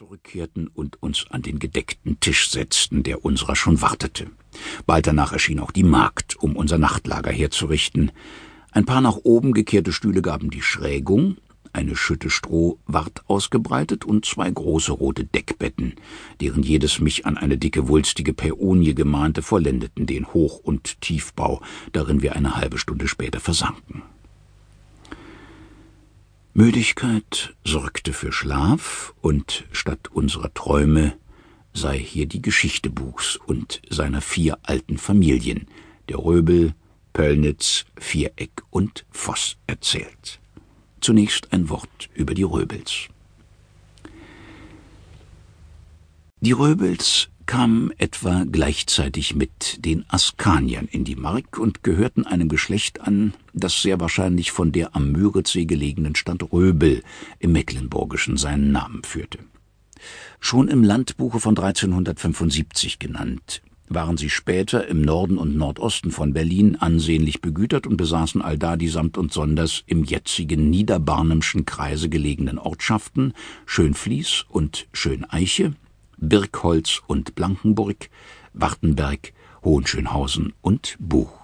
zurückkehrten und uns an den gedeckten Tisch setzten, der unserer schon wartete. Bald danach erschien auch die Magd, um unser Nachtlager herzurichten. Ein paar nach oben gekehrte Stühle gaben die Schrägung, eine Schütte Stroh ward ausgebreitet und zwei große rote Deckbetten, deren jedes mich an eine dicke wulstige Päonie gemahnte, vollendeten den Hoch- und Tiefbau, darin wir eine halbe Stunde später versanken. Müdigkeit sorgte für Schlaf, und statt unserer Träume sei hier die Geschichte Buchs und seiner vier alten Familien, der Röbel, Pöllnitz, Viereck und Voss, erzählt. Zunächst ein Wort über die Röbels. Die Röbels kamen etwa gleichzeitig mit den Askaniern in die Mark und gehörten einem Geschlecht an, das sehr wahrscheinlich von der am Müritzsee gelegenen Stadt Röbel im Mecklenburgischen seinen Namen führte. Schon im Landbuche von 1375 genannt, waren sie später im Norden und Nordosten von Berlin ansehnlich begütert und besaßen allda die samt und sonders im jetzigen Niederbarnemschen Kreise gelegenen Ortschaften Schönfließ und Schöneiche, Birkholz und Blankenburg, Wartenberg, Hohenschönhausen und Buch.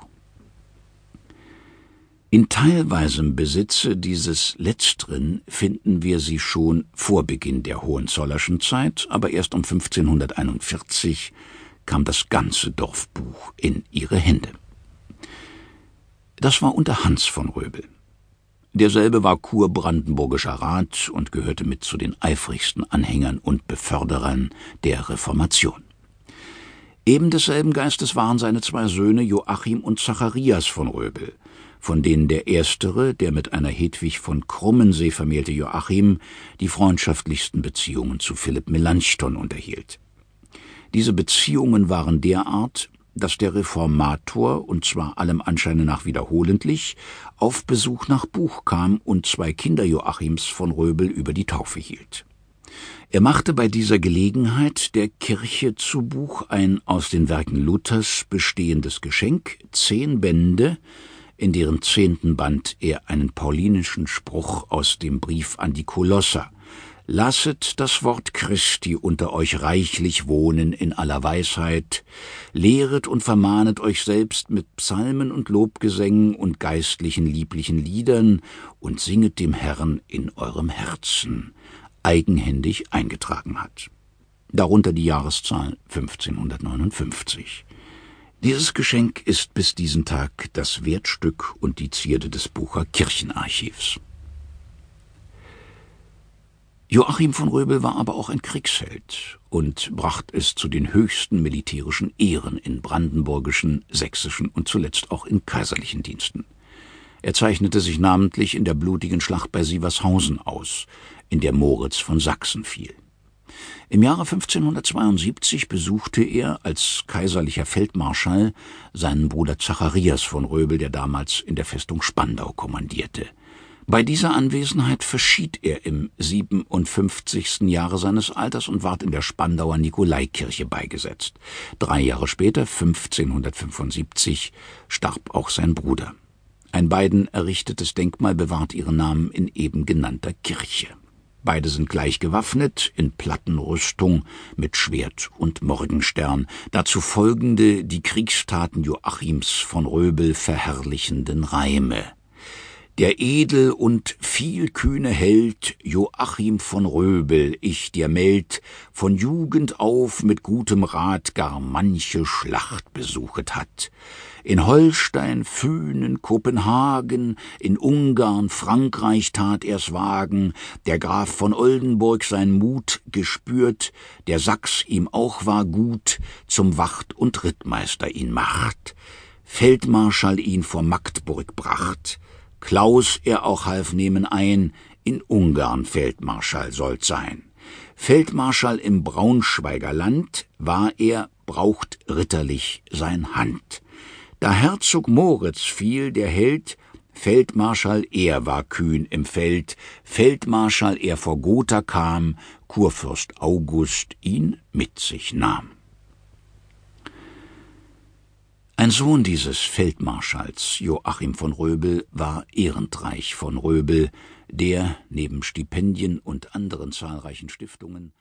In teilweisem Besitze dieses letzteren finden wir sie schon vor Beginn der Hohenzollerschen Zeit, aber erst um 1541 kam das ganze Dorfbuch in ihre Hände. Das war unter Hans von Röbel. Derselbe war kurbrandenburgischer Rat und gehörte mit zu den eifrigsten Anhängern und Beförderern der Reformation. Eben desselben Geistes waren seine zwei Söhne Joachim und Zacharias von Röbel, von denen der erstere, der mit einer Hedwig von Krummensee vermählte Joachim, die freundschaftlichsten Beziehungen zu Philipp Melanchthon unterhielt. Diese Beziehungen waren derart, dass der Reformator, und zwar allem Anscheine nach wiederholentlich, auf Besuch nach Buch kam und zwei Kinder Joachims von Röbel über die Taufe hielt. Er machte bei dieser Gelegenheit der Kirche zu Buch ein aus den Werken Luthers bestehendes Geschenk, zehn Bände, in deren zehnten Band er einen paulinischen Spruch aus dem Brief an die Kolosser Lasset das Wort Christi unter euch reichlich wohnen in aller Weisheit, lehret und vermahnet euch selbst mit Psalmen und Lobgesängen und geistlichen lieblichen Liedern und singet dem Herrn in eurem Herzen, eigenhändig eingetragen hat. Darunter die Jahreszahl 1559. Dieses Geschenk ist bis diesen Tag das Wertstück und die Zierde des Bucher Kirchenarchivs. Joachim von Röbel war aber auch ein Kriegsheld und brachte es zu den höchsten militärischen Ehren in brandenburgischen, sächsischen und zuletzt auch in kaiserlichen Diensten. Er zeichnete sich namentlich in der blutigen Schlacht bei Sievershausen aus, in der Moritz von Sachsen fiel. Im Jahre 1572 besuchte er als kaiserlicher Feldmarschall seinen Bruder Zacharias von Röbel, der damals in der Festung Spandau kommandierte. Bei dieser Anwesenheit verschied er im 57. Jahre seines Alters und ward in der Spandauer Nikolaikirche beigesetzt. Drei Jahre später, 1575, starb auch sein Bruder. Ein beiden errichtetes Denkmal bewahrt ihren Namen in eben genannter Kirche. Beide sind gleich gewaffnet, in Plattenrüstung, mit Schwert und Morgenstern, dazu folgende die Kriegstaten Joachims von Röbel verherrlichenden Reime. Der edel und vielkühne Held Joachim von Röbel, ich dir meld, von Jugend auf mit gutem Rat gar manche Schlacht besuchet hat. In Holstein, Fünen, Kopenhagen, in Ungarn, Frankreich tat er's wagen, der Graf von Oldenburg sein Mut gespürt, der Sachs ihm auch war gut, zum Wacht und Rittmeister ihn macht. Feldmarschall ihn vor Magdburg bracht, Klaus er auch half nehmen ein, in Ungarn Feldmarschall sollt sein. Feldmarschall im Braunschweiger Land war er, braucht ritterlich sein Hand. Da Herzog Moritz fiel, der Held, Feldmarschall er war kühn im Feld, Feldmarschall er vor Gotha kam, Kurfürst August ihn mit sich nahm. Ein Sohn dieses Feldmarschalls Joachim von Röbel war Ehrendreich von Röbel, der neben Stipendien und anderen zahlreichen Stiftungen